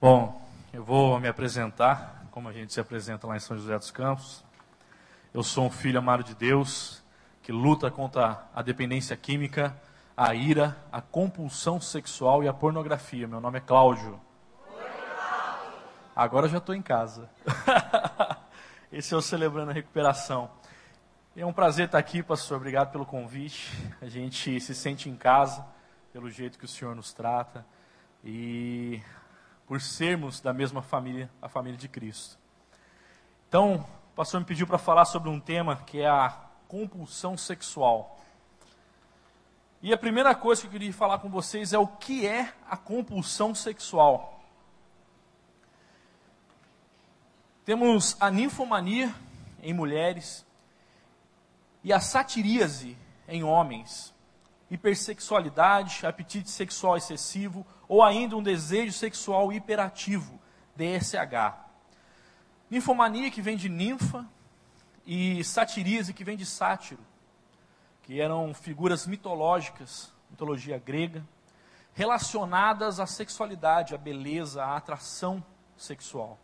Bom, eu vou me apresentar, como a gente se apresenta lá em São José dos Campos. Eu sou um filho amado de Deus, que luta contra a dependência química, a ira, a compulsão sexual e a pornografia. Meu nome é Cláudio. Agora eu já estou em casa. Esse é o Celebrando a Recuperação. É um prazer estar aqui, pastor. Obrigado pelo convite. A gente se sente em casa pelo jeito que o Senhor nos trata e por sermos da mesma família, a família de Cristo. Então, o pastor me pediu para falar sobre um tema que é a compulsão sexual. E a primeira coisa que eu queria falar com vocês é o que é a compulsão sexual. Temos a ninfomania em mulheres e a satiríase em homens, hipersexualidade, apetite sexual excessivo ou ainda um desejo sexual hiperativo, DSH. Ninfomania que vem de ninfa e satiríase que vem de sátiro, que eram figuras mitológicas, mitologia grega, relacionadas à sexualidade, à beleza, à atração sexual.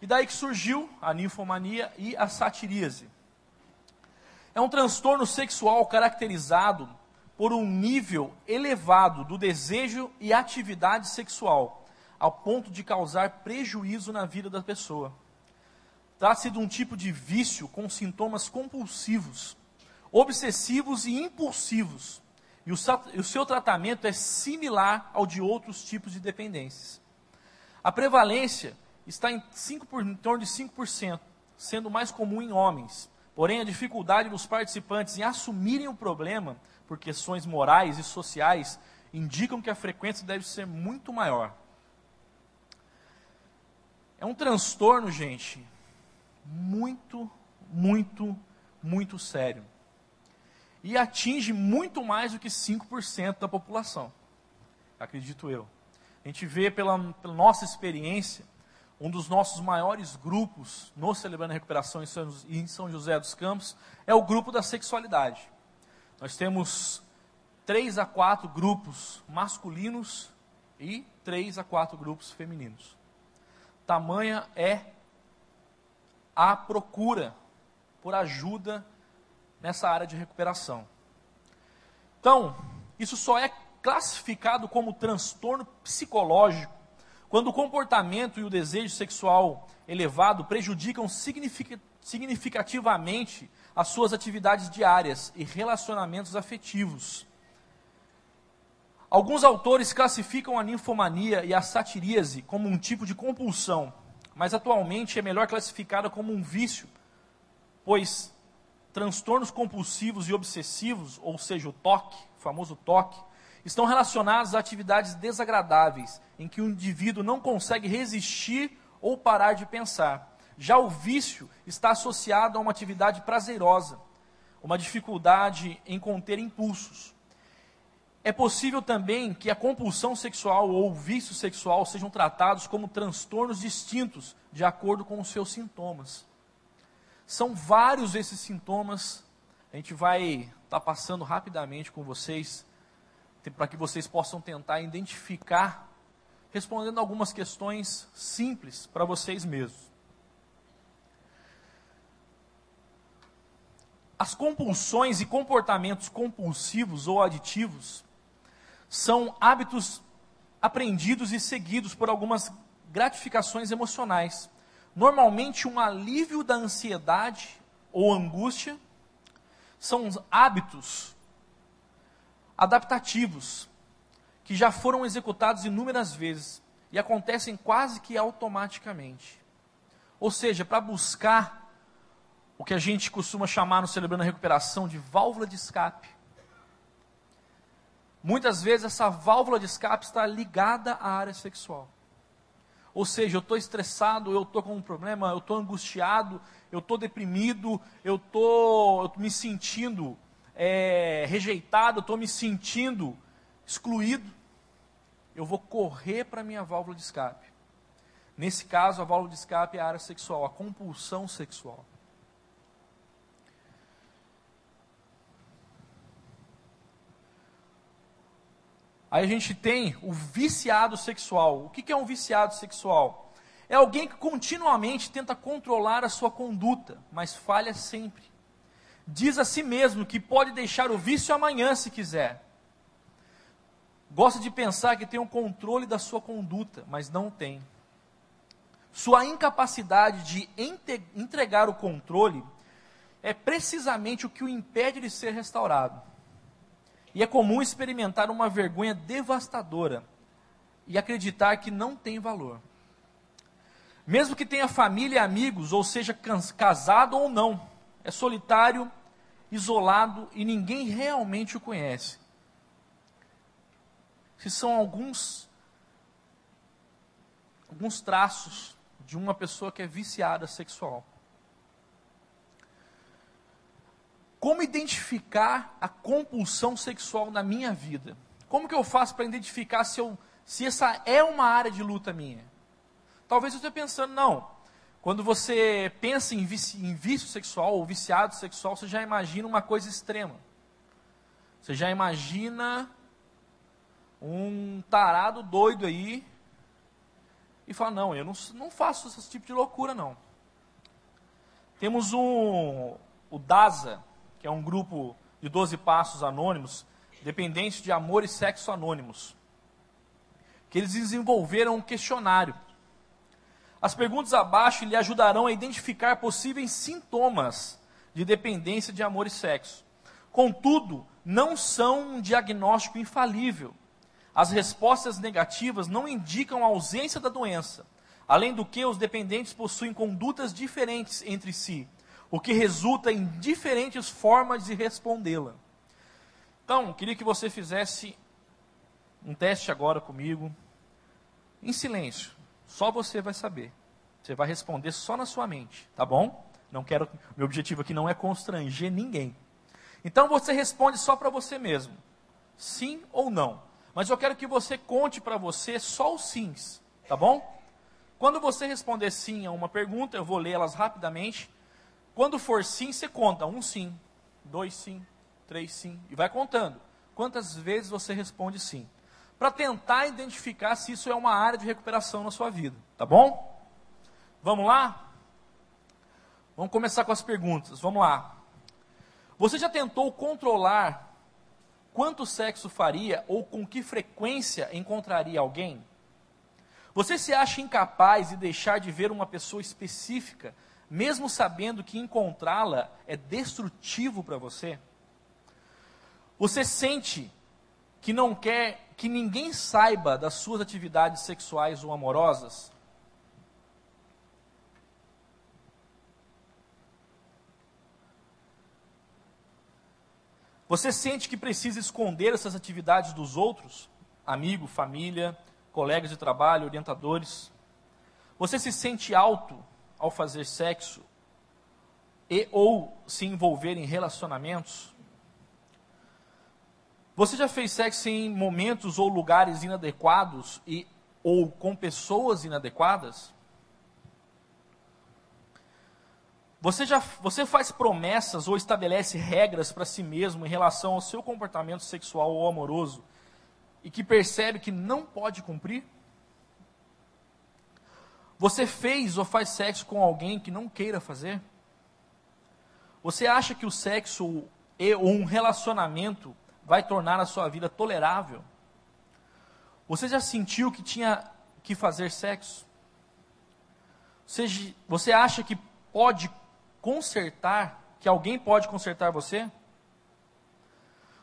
E daí que surgiu a ninfomania e a satiríase. É um transtorno sexual caracterizado por um nível elevado do desejo e atividade sexual, ao ponto de causar prejuízo na vida da pessoa. Trata-se de um tipo de vício com sintomas compulsivos, obsessivos e impulsivos, e o, o seu tratamento é similar ao de outros tipos de dependências. A prevalência está em, 5 em torno de 5%, sendo mais comum em homens, Porém, a dificuldade dos participantes em assumirem o problema por questões morais e sociais indicam que a frequência deve ser muito maior. É um transtorno, gente, muito, muito, muito sério. E atinge muito mais do que 5% da população. Acredito eu. A gente vê pela, pela nossa experiência um dos nossos maiores grupos no Celebrando a Recuperação em São José dos Campos é o grupo da sexualidade. Nós temos três a quatro grupos masculinos e três a quatro grupos femininos. Tamanha é a procura por ajuda nessa área de recuperação. Então, isso só é classificado como transtorno psicológico quando o comportamento e o desejo sexual elevado prejudicam significativamente as suas atividades diárias e relacionamentos afetivos. Alguns autores classificam a ninfomania e a satiríase como um tipo de compulsão, mas atualmente é melhor classificada como um vício, pois transtornos compulsivos e obsessivos, ou seja, o toque, o famoso toque, estão relacionados a atividades desagradáveis, em que o indivíduo não consegue resistir ou parar de pensar. Já o vício está associado a uma atividade prazerosa, uma dificuldade em conter impulsos. É possível também que a compulsão sexual ou o vício sexual sejam tratados como transtornos distintos, de acordo com os seus sintomas. São vários esses sintomas, a gente vai estar tá passando rapidamente com vocês para que vocês possam tentar identificar, respondendo algumas questões simples para vocês mesmos. As compulsões e comportamentos compulsivos ou aditivos são hábitos aprendidos e seguidos por algumas gratificações emocionais. Normalmente, um alívio da ansiedade ou angústia são hábitos adaptativos, que já foram executados inúmeras vezes e acontecem quase que automaticamente. Ou seja, para buscar o que a gente costuma chamar no Celebrando a Recuperação de válvula de escape. Muitas vezes essa válvula de escape está ligada à área sexual. Ou seja, eu estou estressado, eu estou com um problema, eu estou angustiado, eu estou deprimido, eu estou me sentindo é, rejeitado, estou me sentindo excluído, eu vou correr para a minha válvula de escape. Nesse caso, a válvula de escape é a área sexual, a compulsão sexual. Aí a gente tem o viciado sexual. O que é um viciado sexual? É alguém que continuamente tenta controlar a sua conduta, mas falha sempre. Diz a si mesmo que pode deixar o vício amanhã se quiser. Gosta de pensar que tem o um controle da sua conduta, mas não tem. Sua incapacidade de entregar o controle é precisamente o que o impede de ser restaurado. E é comum experimentar uma vergonha devastadora e acreditar que não tem valor. Mesmo que tenha família e amigos, ou seja, casado ou não, é solitário, isolado e ninguém realmente o conhece. Se são alguns alguns traços de uma pessoa que é viciada sexual. Como identificar a compulsão sexual na minha vida? Como que eu faço para identificar se, eu, se essa é uma área de luta minha? Talvez eu esteja pensando, não. Quando você pensa em vício, em vício sexual ou viciado sexual, você já imagina uma coisa extrema. Você já imagina um tarado doido aí e fala: Não, eu não, não faço esse tipo de loucura, não. Temos um, o DASA, que é um grupo de 12 passos anônimos, dependentes de amor e sexo anônimos, que eles desenvolveram um questionário as perguntas abaixo lhe ajudarão a identificar possíveis sintomas de dependência de amor e sexo. Contudo, não são um diagnóstico infalível. As respostas negativas não indicam a ausência da doença. Além do que, os dependentes possuem condutas diferentes entre si, o que resulta em diferentes formas de respondê-la. Então, queria que você fizesse um teste agora comigo, em silêncio. Só você vai saber. Você vai responder só na sua mente, tá bom? Não quero, meu objetivo aqui não é constranger ninguém. Então você responde só para você mesmo. Sim ou não. Mas eu quero que você conte para você só os sims, tá bom? Quando você responder sim a uma pergunta, eu vou ler elas rapidamente. Quando for sim, você conta um sim, dois sim, três sim, e vai contando. Quantas vezes você responde sim para tentar identificar se isso é uma área de recuperação na sua vida, tá bom? Vamos lá? Vamos começar com as perguntas. Vamos lá. Você já tentou controlar quanto sexo faria ou com que frequência encontraria alguém? Você se acha incapaz de deixar de ver uma pessoa específica, mesmo sabendo que encontrá-la é destrutivo para você? Você sente que não quer que ninguém saiba das suas atividades sexuais ou amorosas? Você sente que precisa esconder essas atividades dos outros? Amigo, família, colegas de trabalho, orientadores? Você se sente alto ao fazer sexo e ou se envolver em relacionamentos? Você já fez sexo em momentos ou lugares inadequados e ou com pessoas inadequadas? Você já você faz promessas ou estabelece regras para si mesmo em relação ao seu comportamento sexual ou amoroso e que percebe que não pode cumprir? Você fez ou faz sexo com alguém que não queira fazer? Você acha que o sexo e ou um relacionamento vai tornar a sua vida tolerável? Você já sentiu que tinha que fazer sexo? Você, você acha que pode consertar, que alguém pode consertar você?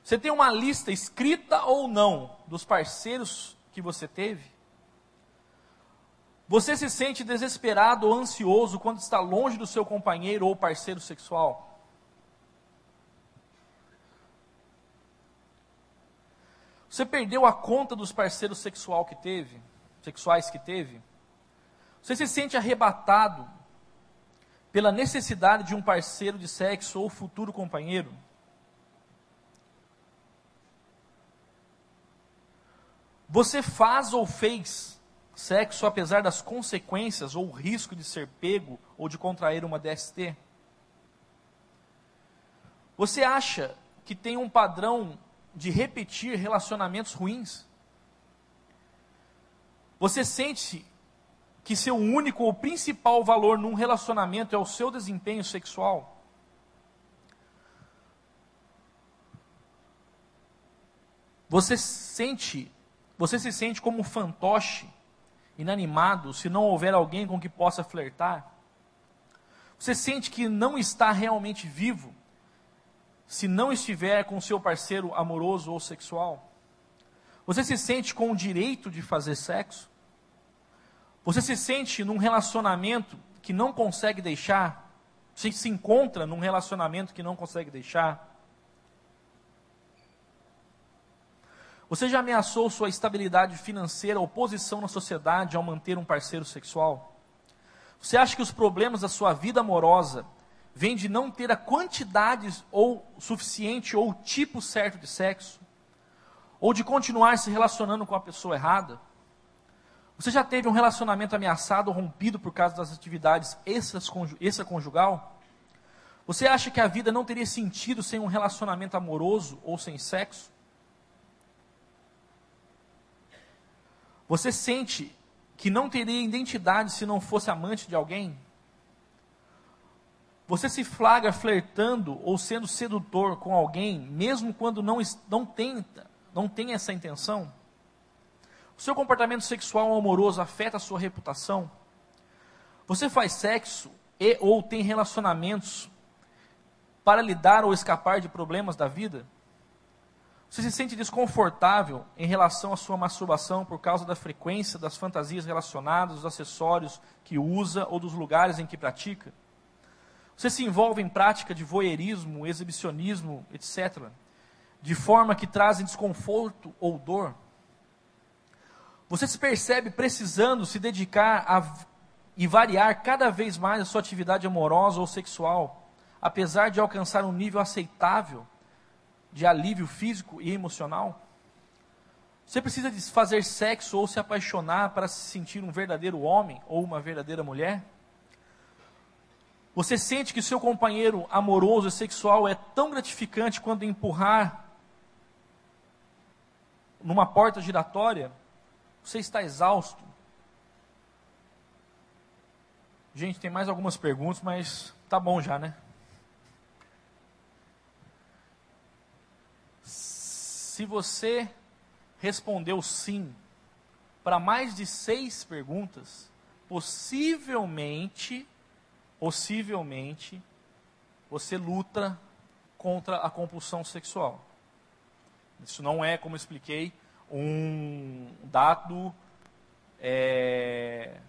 Você tem uma lista escrita ou não dos parceiros que você teve? Você se sente desesperado ou ansioso quando está longe do seu companheiro ou parceiro sexual? Você perdeu a conta dos parceiros sexual que teve, sexuais que teve? Você se sente arrebatado pela necessidade de um parceiro de sexo ou futuro companheiro? Você faz ou fez sexo apesar das consequências ou risco de ser pego ou de contrair uma DST? Você acha que tem um padrão de repetir relacionamentos ruins? Você sente que seu único ou principal valor num relacionamento é o seu desempenho sexual? Você sente, você se sente como um fantoche, inanimado, se não houver alguém com que possa flertar? Você sente que não está realmente vivo, se não estiver com seu parceiro amoroso ou sexual? Você se sente com o direito de fazer sexo? Você se sente num relacionamento que não consegue deixar? Você se encontra num relacionamento que não consegue deixar? Você já ameaçou sua estabilidade financeira ou posição na sociedade ao manter um parceiro sexual? Você acha que os problemas da sua vida amorosa vêm de não ter a quantidade ou suficiente ou tipo certo de sexo? Ou de continuar se relacionando com a pessoa errada? Você já teve um relacionamento ameaçado ou rompido por causa das atividades extraconjugal? Você acha que a vida não teria sentido sem um relacionamento amoroso ou sem sexo? Você sente que não teria identidade se não fosse amante de alguém? Você se flagra flertando ou sendo sedutor com alguém, mesmo quando não, não, tenta, não tem essa intenção? O seu comportamento sexual ou amoroso afeta a sua reputação? Você faz sexo e ou tem relacionamentos para lidar ou escapar de problemas da vida? Você se sente desconfortável em relação à sua masturbação por causa da frequência das fantasias relacionadas, dos acessórios que usa ou dos lugares em que pratica? Você se envolve em prática de voyeurismo, exibicionismo, etc., de forma que trazem desconforto ou dor? Você se percebe precisando se dedicar a, e variar cada vez mais a sua atividade amorosa ou sexual, apesar de alcançar um nível aceitável de alívio físico e emocional? Você precisa fazer sexo ou se apaixonar para se sentir um verdadeiro homem ou uma verdadeira mulher? Você sente que seu companheiro amoroso e sexual é tão gratificante quando empurrar numa porta giratória? Você está exausto? Gente, tem mais algumas perguntas, mas tá bom já, né? Se você respondeu sim para mais de seis perguntas, possivelmente, possivelmente, você luta contra a compulsão sexual. Isso não é, como expliquei, um dado é,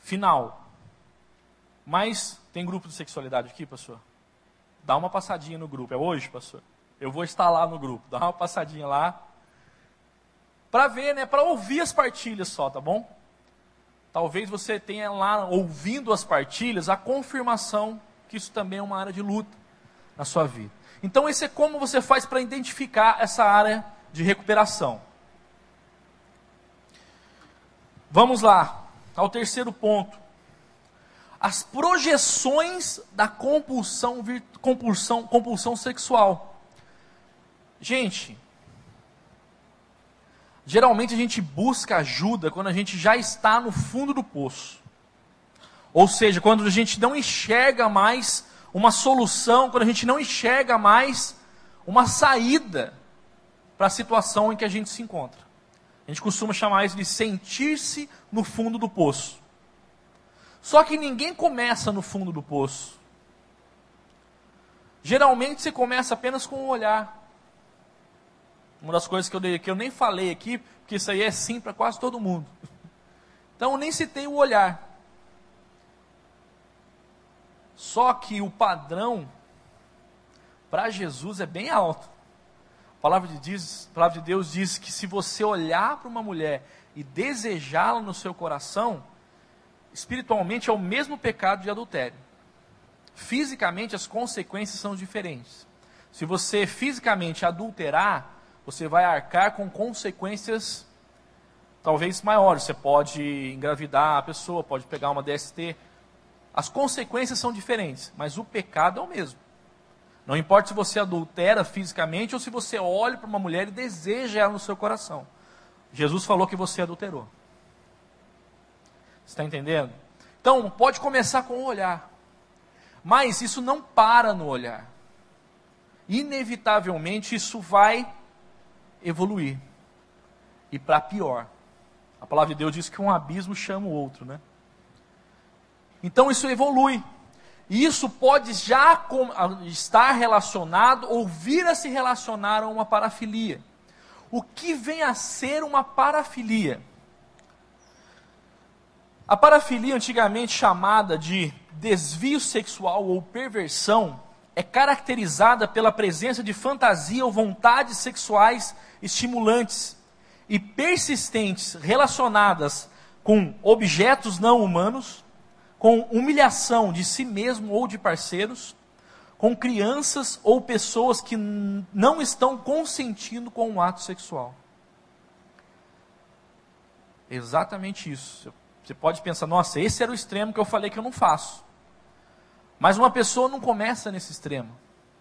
final. Mas tem grupo de sexualidade aqui, pastor? Dá uma passadinha no grupo. É hoje, pastor? Eu vou estar lá no grupo, dá uma passadinha lá. Para ver, né? Para ouvir as partilhas só, tá bom? Talvez você tenha lá, ouvindo as partilhas, a confirmação que isso também é uma área de luta na sua vida. Então, esse é como você faz para identificar essa área de recuperação. Vamos lá, ao terceiro ponto. As projeções da compulsão, compulsão, compulsão sexual. Gente, geralmente a gente busca ajuda quando a gente já está no fundo do poço. Ou seja, quando a gente não enxerga mais uma solução, quando a gente não enxerga mais uma saída para a situação em que a gente se encontra. A gente costuma chamar isso de sentir-se no fundo do poço. Só que ninguém começa no fundo do poço. Geralmente você começa apenas com um olhar. Uma das coisas que eu, que eu nem falei aqui, porque isso aí é sim para quase todo mundo. Então nem citei o olhar. Só que o padrão para Jesus é bem alto. A palavra, de diz, a palavra de Deus diz que se você olhar para uma mulher e desejá-la no seu coração, espiritualmente é o mesmo pecado de adultério. Fisicamente as consequências são diferentes. Se você fisicamente adulterar, você vai arcar com consequências talvez maiores. Você pode engravidar a pessoa, pode pegar uma DST. As consequências são diferentes, mas o pecado é o mesmo. Não importa se você adultera fisicamente ou se você olha para uma mulher e deseja ela no seu coração. Jesus falou que você adulterou. Está entendendo? Então, pode começar com o olhar. Mas isso não para no olhar. Inevitavelmente isso vai evoluir. E para pior. A palavra de Deus diz que um abismo chama o outro, né? Então isso evolui. E isso pode já estar relacionado ou vir a se relacionar a uma parafilia. O que vem a ser uma parafilia? A parafilia, antigamente chamada de desvio sexual ou perversão, é caracterizada pela presença de fantasia ou vontades sexuais estimulantes e persistentes relacionadas com objetos não humanos, com humilhação de si mesmo ou de parceiros, com crianças ou pessoas que não estão consentindo com o ato sexual. Exatamente isso. Você pode pensar, nossa, esse era o extremo que eu falei que eu não faço. Mas uma pessoa não começa nesse extremo.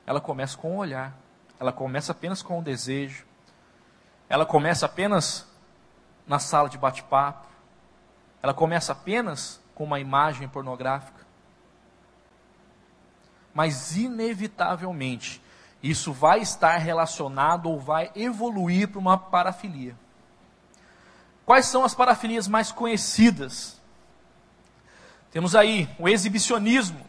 Ela começa com o olhar. Ela começa apenas com o desejo. Ela começa apenas na sala de bate-papo. Ela começa apenas com uma imagem pornográfica. Mas, inevitavelmente, isso vai estar relacionado ou vai evoluir para uma parafilia. Quais são as parafilias mais conhecidas? Temos aí o exibicionismo,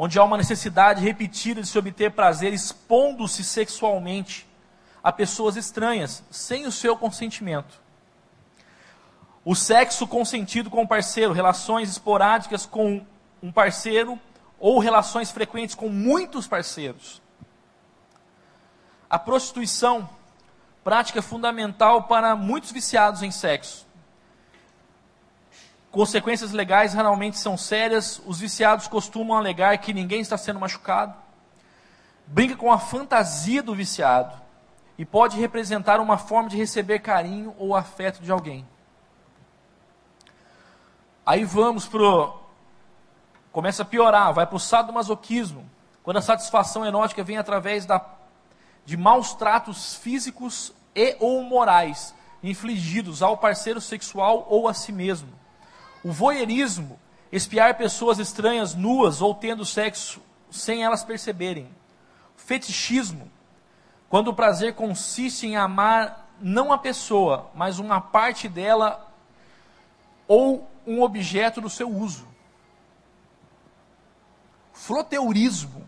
onde há uma necessidade repetida de se obter prazer expondo-se sexualmente a pessoas estranhas, sem o seu consentimento. O sexo consentido com o parceiro, relações esporádicas com um parceiro ou relações frequentes com muitos parceiros. A prostituição, prática fundamental para muitos viciados em sexo. Consequências legais raramente são sérias, os viciados costumam alegar que ninguém está sendo machucado. Brinca com a fantasia do viciado e pode representar uma forma de receber carinho ou afeto de alguém. Aí vamos pro começa a piorar, vai para o sadomasoquismo, quando a satisfação erótica vem através da, de maus tratos físicos e ou morais infligidos ao parceiro sexual ou a si mesmo. O voyeurismo, espiar pessoas estranhas nuas ou tendo sexo sem elas perceberem. Fetichismo, quando o prazer consiste em amar não a pessoa, mas uma parte dela ou um objeto do seu uso. Floteurismo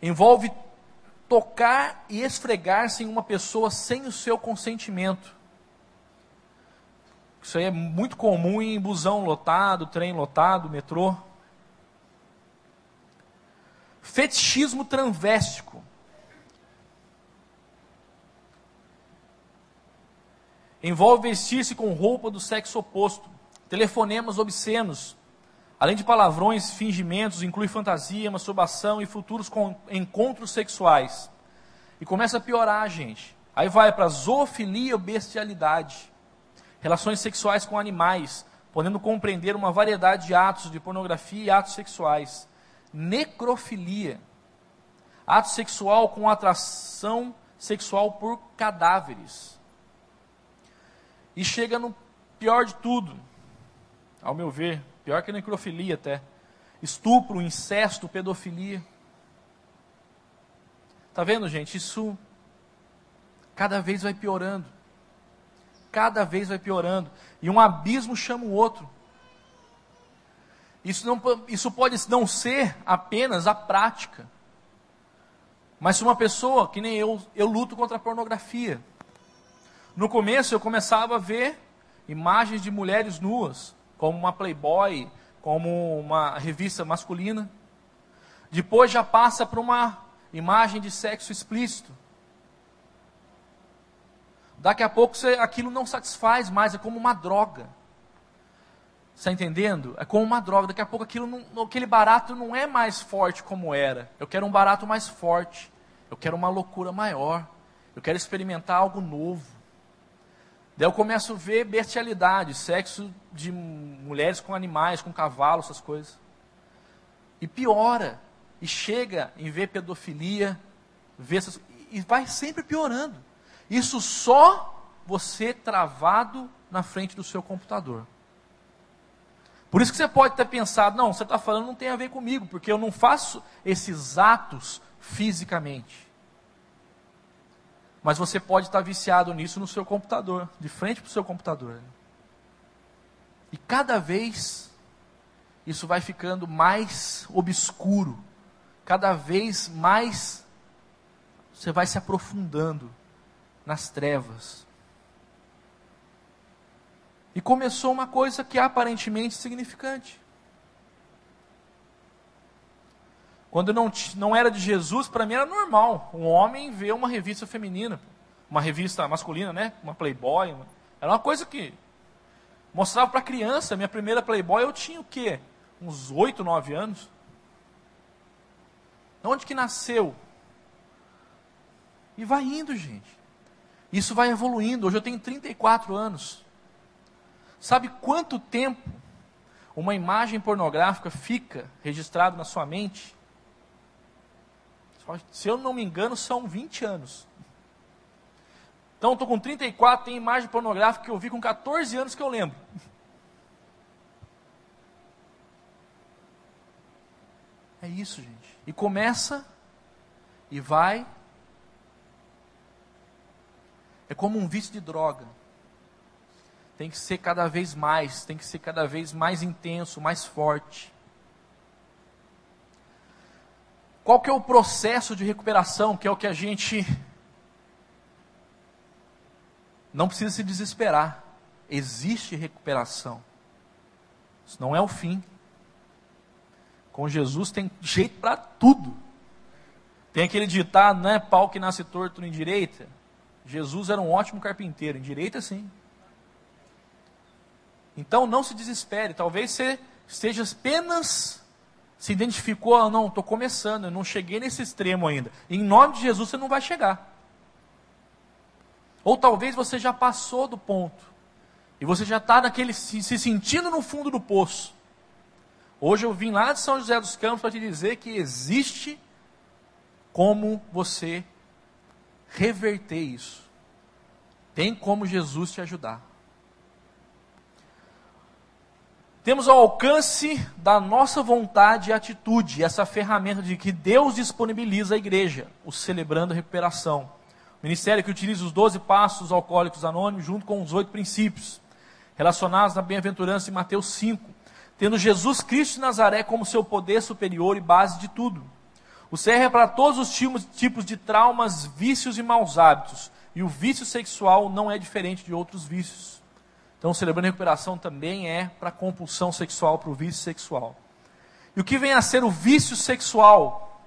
envolve tocar e esfregar-se em uma pessoa sem o seu consentimento. Isso aí é muito comum em busão lotado, trem lotado, metrô. Fetichismo transvéstico. Envolve vestir-se com roupa do sexo oposto. Telefonemas obscenos. Além de palavrões, fingimentos, inclui fantasia, masturbação e futuros encontros sexuais. E começa a piorar, gente. Aí vai para zoofilia ou bestialidade. Relações sexuais com animais, podendo compreender uma variedade de atos de pornografia e atos sexuais. Necrofilia. Ato sexual com atração sexual por cadáveres. E chega no pior de tudo, ao meu ver, pior que necrofilia até. Estupro, incesto, pedofilia. Tá vendo, gente? Isso cada vez vai piorando. Cada vez vai piorando. E um abismo chama o outro. Isso, não, isso pode não ser apenas a prática. Mas se uma pessoa, que nem eu, eu luto contra a pornografia. No começo eu começava a ver imagens de mulheres nuas, como uma Playboy, como uma revista masculina. Depois já passa para uma imagem de sexo explícito. Daqui a pouco você, aquilo não satisfaz mais, é como uma droga. Está entendendo? É como uma droga. Daqui a pouco aquilo não, aquele barato não é mais forte como era. Eu quero um barato mais forte. Eu quero uma loucura maior. Eu quero experimentar algo novo. Daí eu começo a ver bestialidade, sexo de mulheres com animais, com cavalos, essas coisas. E piora e chega em ver pedofilia, ver essas, e vai sempre piorando. Isso só você travado na frente do seu computador. Por isso que você pode ter pensado, não, você está falando não tem a ver comigo, porque eu não faço esses atos fisicamente. Mas você pode estar viciado nisso no seu computador, de frente para o seu computador. E cada vez isso vai ficando mais obscuro, cada vez mais você vai se aprofundando nas trevas. E começou uma coisa que é aparentemente significante. Quando não, não era de Jesus, para mim era normal. Um homem ver uma revista feminina, uma revista masculina, né? Uma Playboy. Uma... Era uma coisa que mostrava para criança. Minha primeira Playboy eu tinha o quê? Uns 8, 9 anos. Onde que nasceu? E vai indo, gente. Isso vai evoluindo. Hoje eu tenho 34 anos. Sabe quanto tempo uma imagem pornográfica fica registrado na sua mente? Se eu não me engano, são 20 anos. Então, estou com 34, tem imagem pornográfica que eu vi com 14 anos que eu lembro. É isso, gente. E começa e vai. É como um vício de droga tem que ser cada vez mais, tem que ser cada vez mais intenso, mais forte. Qual que é o processo de recuperação, que é o que a gente não precisa se desesperar. Existe recuperação. Isso não é o fim. Com Jesus tem jeito para tudo. Tem aquele ditado, né? Pau que nasce torto nem direita. Jesus era um ótimo carpinteiro, em direita sim. Então não se desespere, talvez você esteja apenas se identificou, ah, não, estou começando, eu não cheguei nesse extremo ainda. Em nome de Jesus você não vai chegar. Ou talvez você já passou do ponto. E você já está naquele se, se sentindo no fundo do poço. Hoje eu vim lá de São José dos Campos para te dizer que existe como você reverter isso. Tem como Jesus te ajudar. Temos ao alcance da nossa vontade e atitude essa ferramenta de que Deus disponibiliza à igreja, o celebrando a recuperação. O ministério que utiliza os 12 passos alcoólicos anônimos junto com os oito princípios, relacionados na bem-aventurança de Mateus 5, tendo Jesus Cristo de Nazaré como seu poder superior e base de tudo. O CR é para todos os tipos de traumas, vícios e maus hábitos, e o vício sexual não é diferente de outros vícios. Então, celebrando a recuperação também é para compulsão sexual, para o vício sexual. E o que vem a ser o vício sexual?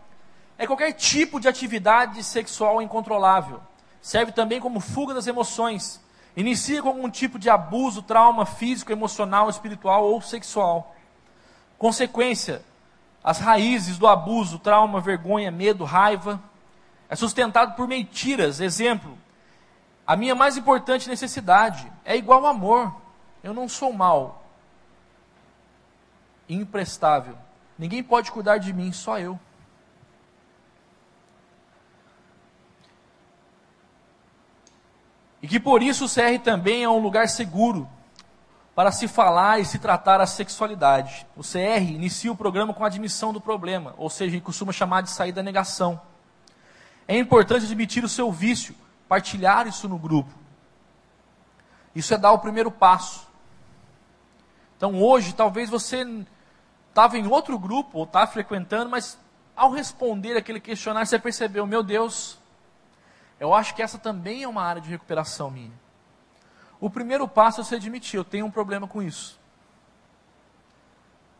É qualquer tipo de atividade sexual incontrolável. Serve também como fuga das emoções. Inicia com algum tipo de abuso, trauma físico, emocional, espiritual ou sexual. Consequência: as raízes do abuso, trauma, vergonha, medo, raiva. É sustentado por mentiras. Exemplo: a minha mais importante necessidade é igual ao amor. Eu não sou mal, imprestável. Ninguém pode cuidar de mim, só eu. E que por isso o CR também é um lugar seguro para se falar e se tratar a sexualidade. O CR inicia o programa com a admissão do problema, ou seja, ele costuma chamar de sair da negação. É importante admitir o seu vício partilhar isso no grupo. Isso é dar o primeiro passo. Então hoje, talvez você estava em outro grupo, ou está frequentando, mas ao responder aquele questionário, você percebeu, meu Deus, eu acho que essa também é uma área de recuperação minha. O primeiro passo é você admitir, eu tenho um problema com isso.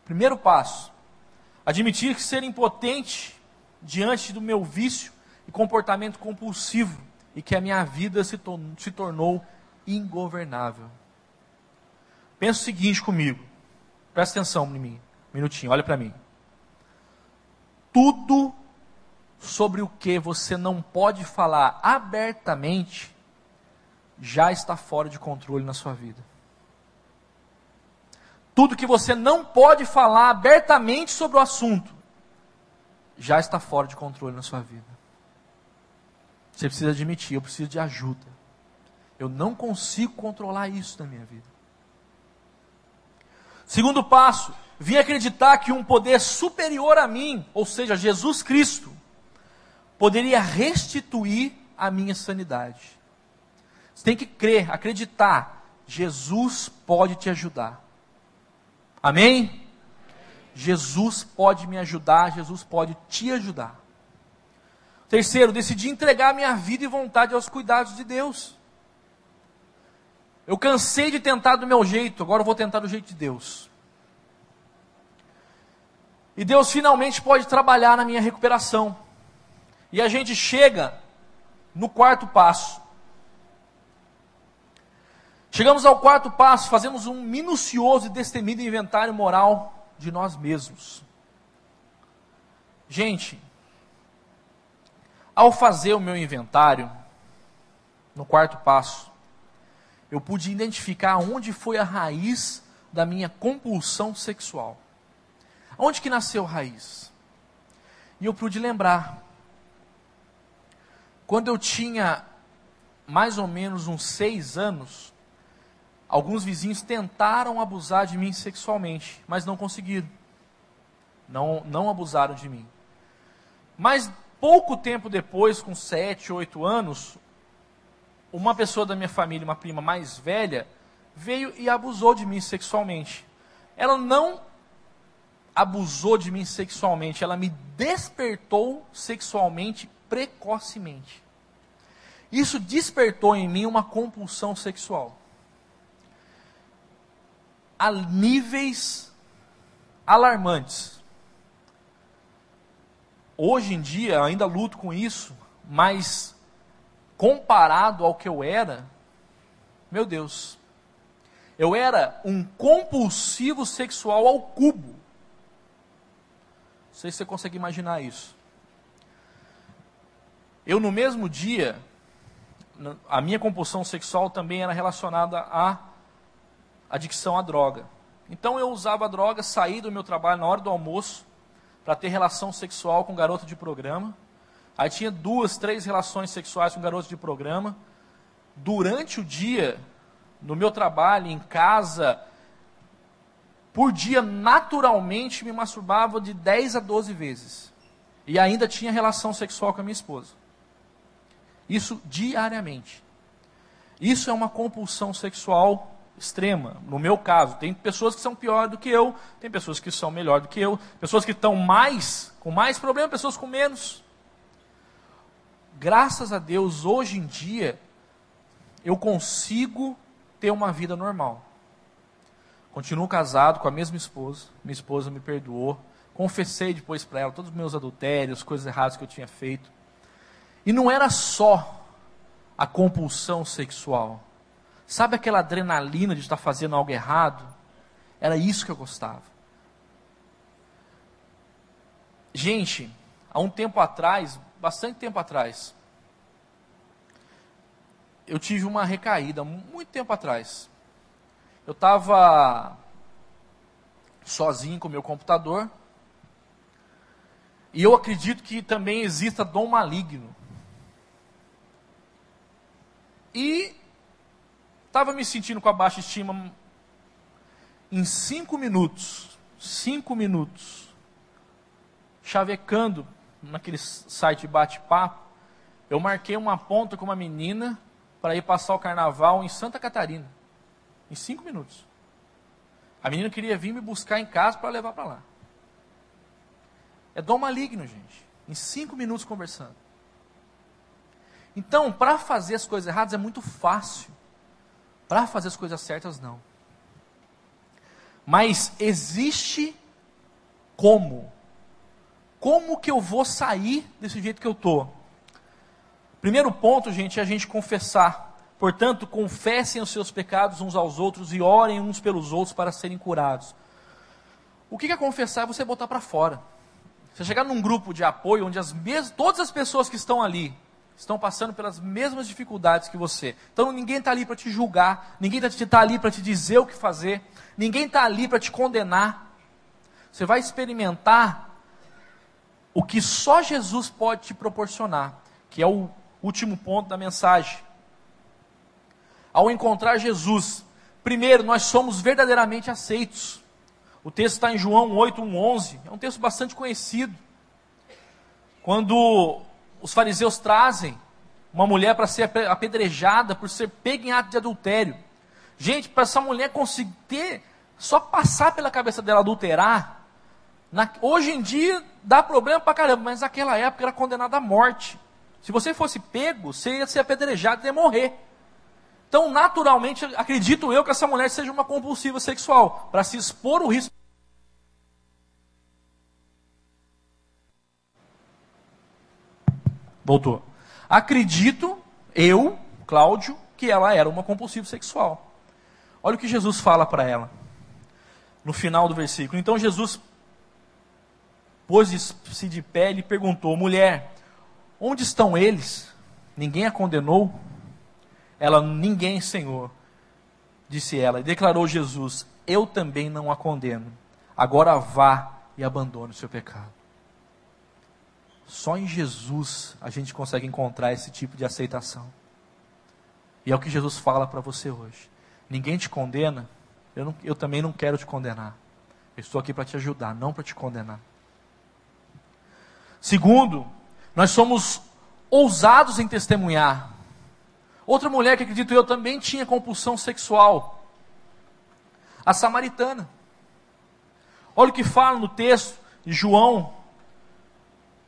Primeiro passo, admitir que ser impotente diante do meu vício e comportamento compulsivo e que a minha vida se, to se tornou ingovernável. Pensa o seguinte comigo, presta atenção em mim, um minutinho, olha para mim. Tudo sobre o que você não pode falar abertamente já está fora de controle na sua vida. Tudo que você não pode falar abertamente sobre o assunto já está fora de controle na sua vida. Você precisa admitir, eu preciso de ajuda. Eu não consigo controlar isso na minha vida. Segundo passo, vim acreditar que um poder superior a mim, ou seja, Jesus Cristo, poderia restituir a minha sanidade. Você tem que crer, acreditar. Jesus pode te ajudar. Amém? Jesus pode me ajudar, Jesus pode te ajudar. Terceiro, decidi entregar minha vida e vontade aos cuidados de Deus. Eu cansei de tentar do meu jeito, agora eu vou tentar do jeito de Deus. E Deus finalmente pode trabalhar na minha recuperação. E a gente chega no quarto passo. Chegamos ao quarto passo, fazemos um minucioso e destemido inventário moral de nós mesmos. Gente, ao fazer o meu inventário, no quarto passo, eu pude identificar onde foi a raiz da minha compulsão sexual. Onde que nasceu a raiz? E eu pude lembrar. Quando eu tinha mais ou menos uns seis anos, alguns vizinhos tentaram abusar de mim sexualmente, mas não conseguiram. Não, não abusaram de mim. Mas Pouco tempo depois, com sete, oito anos, uma pessoa da minha família, uma prima mais velha, veio e abusou de mim sexualmente. Ela não abusou de mim sexualmente, ela me despertou sexualmente precocemente. Isso despertou em mim uma compulsão sexual. A níveis alarmantes hoje em dia ainda luto com isso, mas comparado ao que eu era, meu Deus, eu era um compulsivo sexual ao cubo. Não sei se você consegue imaginar isso. Eu, no mesmo dia, a minha compulsão sexual também era relacionada à adicção à droga. Então eu usava droga, saí do meu trabalho na hora do almoço, para ter relação sexual com garoto de programa. Aí tinha duas, três relações sexuais com garoto de programa. Durante o dia, no meu trabalho, em casa, por dia, naturalmente, me masturbava de 10 a 12 vezes. E ainda tinha relação sexual com a minha esposa. Isso diariamente. Isso é uma compulsão sexual extrema. No meu caso, tem pessoas que são pior do que eu, tem pessoas que são melhor do que eu, pessoas que estão mais, com mais problema, pessoas com menos. Graças a Deus, hoje em dia, eu consigo ter uma vida normal. Continuo casado com a mesma esposa, minha esposa me perdoou, confessei depois para ela todos os meus adultérios, coisas erradas que eu tinha feito. E não era só a compulsão sexual Sabe aquela adrenalina de estar fazendo algo errado? Era isso que eu gostava. Gente, há um tempo atrás, bastante tempo atrás, eu tive uma recaída, muito tempo atrás. Eu estava sozinho com o meu computador. E eu acredito que também exista dom maligno. E Estava me sentindo com a baixa estima em cinco minutos, cinco minutos, chavecando naquele site bate-papo, eu marquei uma ponta com uma menina para ir passar o carnaval em Santa Catarina, em cinco minutos. A menina queria vir me buscar em casa para levar para lá. É dom maligno, gente. Em cinco minutos conversando. Então, para fazer as coisas erradas é muito fácil. Para fazer as coisas certas, não. Mas existe como. Como que eu vou sair desse jeito que eu estou? Primeiro ponto, gente, é a gente confessar. Portanto, confessem os seus pecados uns aos outros e orem uns pelos outros para serem curados. O que é confessar? É você botar para fora. Você chegar num grupo de apoio onde as mes todas as pessoas que estão ali estão passando pelas mesmas dificuldades que você. Então ninguém está ali para te julgar, ninguém está tá ali para te dizer o que fazer, ninguém está ali para te condenar. Você vai experimentar o que só Jesus pode te proporcionar, que é o último ponto da mensagem. ao encontrar Jesus, primeiro, nós somos verdadeiramente aceitos. O texto está em João 8, 1, 11. É um texto bastante conhecido. Quando os fariseus trazem uma mulher para ser apedrejada por ser pega em ato de adultério. Gente, para essa mulher conseguir ter, só passar pela cabeça dela adulterar, na, hoje em dia dá problema para caramba, mas naquela época era condenada à morte. Se você fosse pego, você ia ser apedrejado e ia morrer. Então, naturalmente, acredito eu que essa mulher seja uma compulsiva sexual, para se expor o risco. Voltou. Acredito, eu, Cláudio, que ela era uma compulsiva sexual. Olha o que Jesus fala para ela, no final do versículo. Então Jesus pôs-se de pé e perguntou: Mulher, onde estão eles? Ninguém a condenou? Ela, ninguém, Senhor, disse ela. E declarou Jesus: Eu também não a condeno. Agora vá e abandone o seu pecado. Só em Jesus a gente consegue encontrar esse tipo de aceitação. E é o que Jesus fala para você hoje. Ninguém te condena, eu, não, eu também não quero te condenar. Eu estou aqui para te ajudar, não para te condenar. Segundo, nós somos ousados em testemunhar. Outra mulher que acredito eu também tinha compulsão sexual. A samaritana. Olha o que fala no texto de João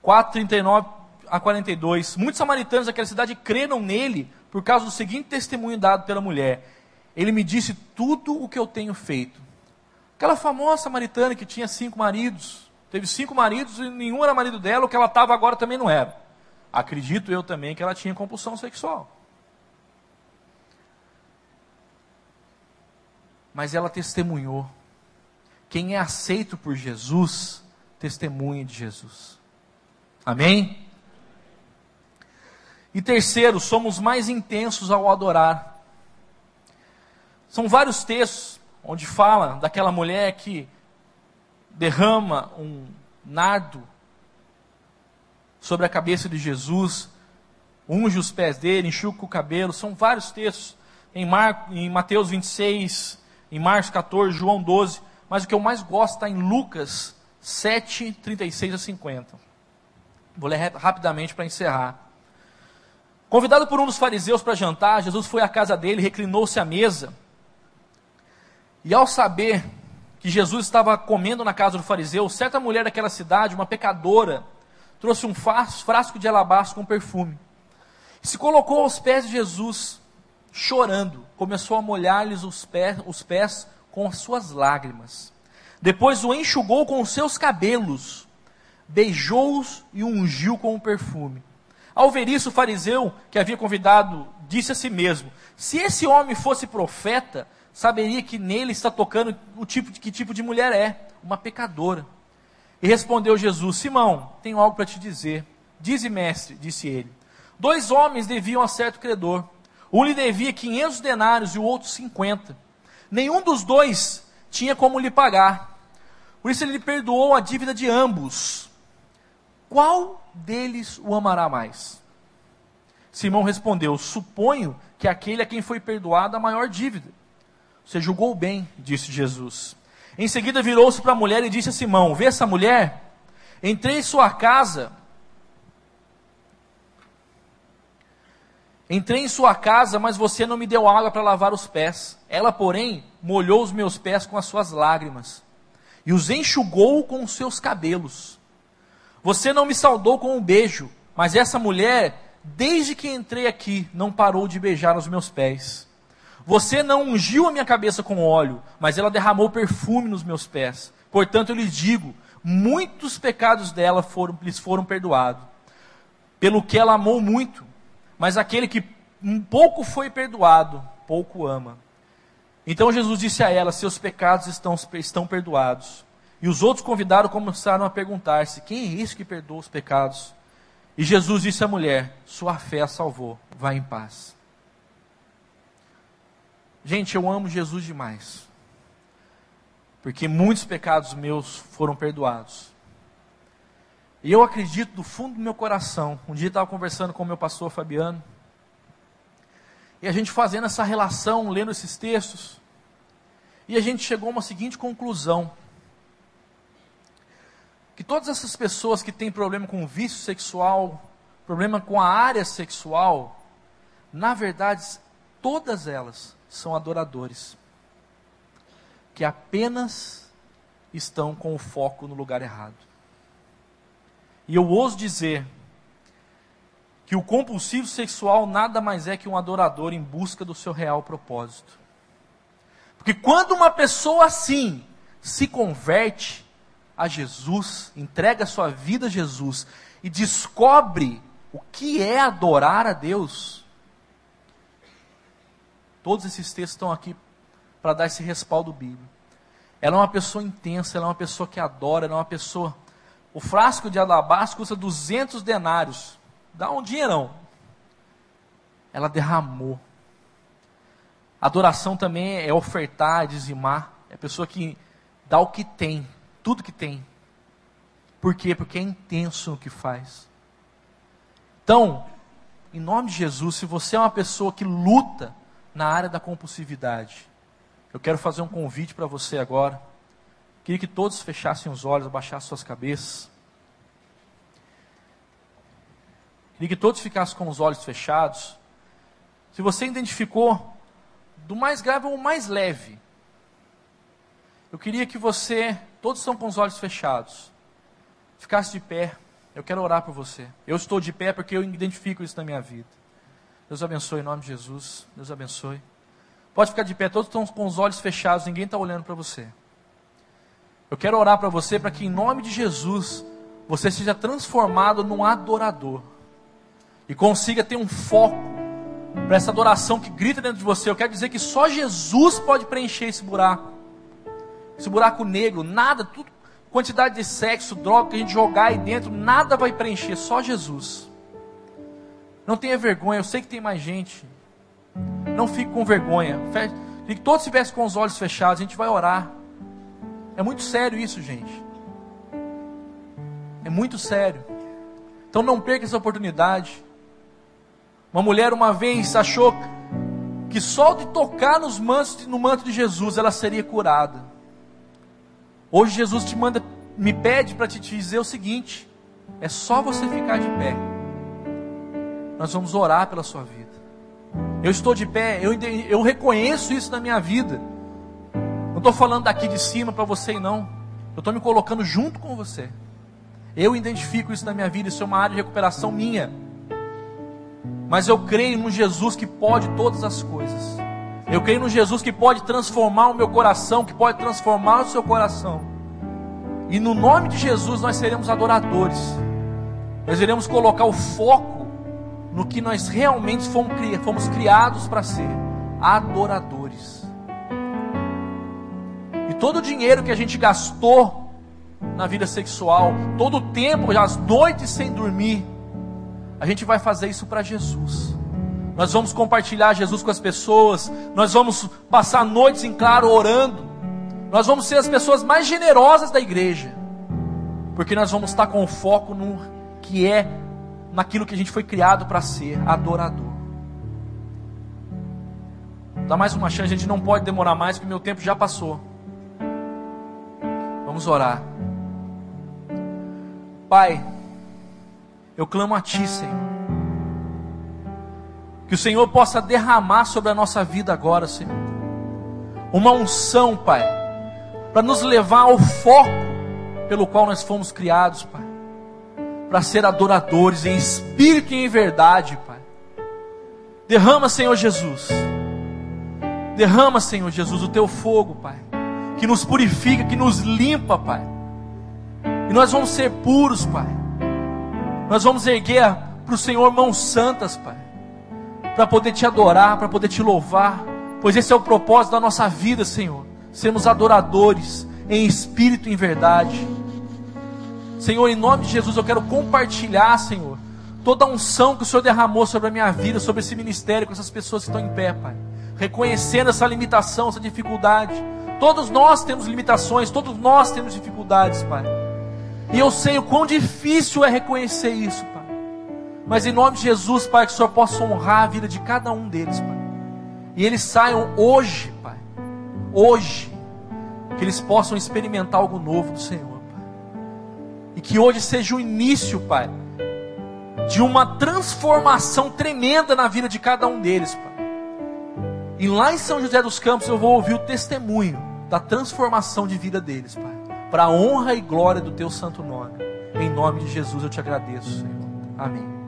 4, 39 a 42. Muitos samaritanos daquela cidade creram nele por causa do seguinte testemunho dado pela mulher: Ele me disse tudo o que eu tenho feito. Aquela famosa samaritana que tinha cinco maridos, teve cinco maridos e nenhum era marido dela, o que ela estava agora também não era. Acredito eu também que ela tinha compulsão sexual. Mas ela testemunhou. Quem é aceito por Jesus, testemunha de Jesus. Amém? E terceiro, somos mais intensos ao adorar. São vários textos onde fala daquela mulher que derrama um nardo sobre a cabeça de Jesus, unge os pés dele, enxuga o cabelo. São vários textos em, Mar, em Mateus 26, em Marcos 14, João 12. Mas o que eu mais gosto está em Lucas 7, 36 a 50. Vou ler rapidamente para encerrar. Convidado por um dos fariseus para jantar, Jesus foi à casa dele, reclinou-se à mesa. E ao saber que Jesus estava comendo na casa do fariseu, certa mulher daquela cidade, uma pecadora, trouxe um frasco de alabastro com perfume. E se colocou aos pés de Jesus, chorando, começou a molhar-lhes os pés, os pés com as suas lágrimas. Depois o enxugou com os seus cabelos beijou-os e ungiu com um perfume. Ao ver isso, o fariseu que havia convidado disse a si mesmo: Se esse homem fosse profeta, saberia que nele está tocando o tipo de que tipo de mulher é, uma pecadora. E respondeu Jesus: Simão, tenho algo para te dizer. Dize, mestre, disse ele. Dois homens deviam a certo credor. Um lhe devia 500 denários e o outro 50. Nenhum dos dois tinha como lhe pagar. Por isso ele lhe perdoou a dívida de ambos qual deles o amará mais? Simão respondeu: Suponho que aquele a quem foi perdoada a maior dívida. Você julgou bem, disse Jesus. Em seguida virou-se para a mulher e disse a Simão: Vê essa mulher? Entrei em sua casa. Entrei em sua casa, mas você não me deu água para lavar os pés. Ela, porém, molhou os meus pés com as suas lágrimas e os enxugou com os seus cabelos. Você não me saudou com um beijo, mas essa mulher, desde que entrei aqui, não parou de beijar os meus pés. Você não ungiu a minha cabeça com óleo, mas ela derramou perfume nos meus pés. Portanto, eu lhes digo: muitos pecados dela foram, lhes foram perdoados, pelo que ela amou muito. Mas aquele que um pouco foi perdoado, pouco ama. Então Jesus disse a ela: Seus pecados estão, estão perdoados. E os outros convidados começaram a perguntar-se: quem é esse que perdoa os pecados? E Jesus disse à mulher: Sua fé a salvou, vá em paz. Gente, eu amo Jesus demais, porque muitos pecados meus foram perdoados. E eu acredito do fundo do meu coração. Um dia estava conversando com o meu pastor Fabiano, E a gente fazendo essa relação, lendo esses textos, e a gente chegou a uma seguinte conclusão: que todas essas pessoas que têm problema com vício sexual, problema com a área sexual, na verdade, todas elas são adoradores, que apenas estão com o foco no lugar errado. E eu ouso dizer que o compulsivo sexual nada mais é que um adorador em busca do seu real propósito. Porque quando uma pessoa assim se converte a Jesus, entrega sua vida a Jesus e descobre o que é adorar a Deus, todos esses textos estão aqui para dar esse respaldo bíblico. Ela é uma pessoa intensa, ela é uma pessoa que adora, ela é uma pessoa. O frasco de alabastro custa 200 denários. Dá um dinheirão. Ela derramou. Adoração também é ofertar, é dizimar. É a pessoa que dá o que tem, tudo que tem. Por quê? Porque é intenso no que faz. Então, em nome de Jesus, se você é uma pessoa que luta na área da compulsividade, eu quero fazer um convite para você agora. Queria que todos fechassem os olhos, abaixassem suas cabeças. Queria que todos ficassem com os olhos fechados. Se você identificou do mais grave ao mais leve, eu queria que você, todos estão com os olhos fechados, ficasse de pé. Eu quero orar por você. Eu estou de pé porque eu identifico isso na minha vida. Deus abençoe em nome de Jesus. Deus abençoe. Pode ficar de pé, todos estão com os olhos fechados, ninguém está olhando para você. Eu quero orar para você para que em nome de Jesus você seja transformado num adorador e consiga ter um foco para essa adoração que grita dentro de você. Eu quero dizer que só Jesus pode preencher esse buraco, esse buraco negro. Nada, tudo, quantidade de sexo, droga que a gente jogar aí dentro, nada vai preencher, só Jesus. Não tenha vergonha, eu sei que tem mais gente. Não fique com vergonha. Que todos estivessem com os olhos fechados, a gente vai orar. É muito sério isso, gente. É muito sério. Então não perca essa oportunidade. Uma mulher uma vez achou que só de tocar nos mantos, no manto de Jesus ela seria curada. Hoje Jesus te manda, me pede para te dizer o seguinte: é só você ficar de pé. Nós vamos orar pela sua vida. Eu estou de pé, eu, eu reconheço isso na minha vida. Não estou falando daqui de cima para você não. Eu estou me colocando junto com você. Eu identifico isso na minha vida, isso é uma área de recuperação minha. Mas eu creio no Jesus que pode todas as coisas. Eu creio no Jesus que pode transformar o meu coração, que pode transformar o seu coração. E no nome de Jesus nós seremos adoradores. Nós iremos colocar o foco no que nós realmente fomos, criados para ser adoradores. E todo o dinheiro que a gente gastou na vida sexual, todo o tempo, as noites sem dormir, a gente vai fazer isso para Jesus. Nós vamos compartilhar Jesus com as pessoas, nós vamos passar noites em claro orando, nós vamos ser as pessoas mais generosas da igreja, porque nós vamos estar com foco no que é naquilo que a gente foi criado para ser, adorador. Dá mais uma chance, a gente não pode demorar mais, porque meu tempo já passou. Vamos orar. Pai, eu clamo a Ti, Senhor. Que o Senhor possa derramar sobre a nossa vida agora, Senhor. Uma unção, Pai, para nos levar ao foco pelo qual nós fomos criados, Pai para ser adoradores em espírito e em verdade, Pai. Derrama, Senhor Jesus. Derrama, Senhor Jesus, o teu fogo, Pai, que nos purifica, que nos limpa, Pai. E nós vamos ser puros, Pai. Nós vamos erguer para o Senhor mãos santas, Pai, para poder te adorar, para poder te louvar, pois esse é o propósito da nossa vida, Senhor. Sermos adoradores em espírito e em verdade. Senhor, em nome de Jesus, eu quero compartilhar, Senhor, toda a unção que o Senhor derramou sobre a minha vida, sobre esse ministério, com essas pessoas que estão em pé, Pai. Reconhecendo essa limitação, essa dificuldade. Todos nós temos limitações, todos nós temos dificuldades, Pai. E eu sei o quão difícil é reconhecer isso, Pai. Mas em nome de Jesus, Pai, que o Senhor possa honrar a vida de cada um deles, Pai. E eles saiam hoje, Pai. Hoje. Que eles possam experimentar algo novo do Senhor, Pai. E que hoje seja o início, Pai, de uma transformação tremenda na vida de cada um deles, Pai. E lá em São José dos Campos eu vou ouvir o testemunho da transformação de vida deles, Pai. Para a honra e glória do Teu santo nome. Em nome de Jesus eu te agradeço, Senhor. Amém.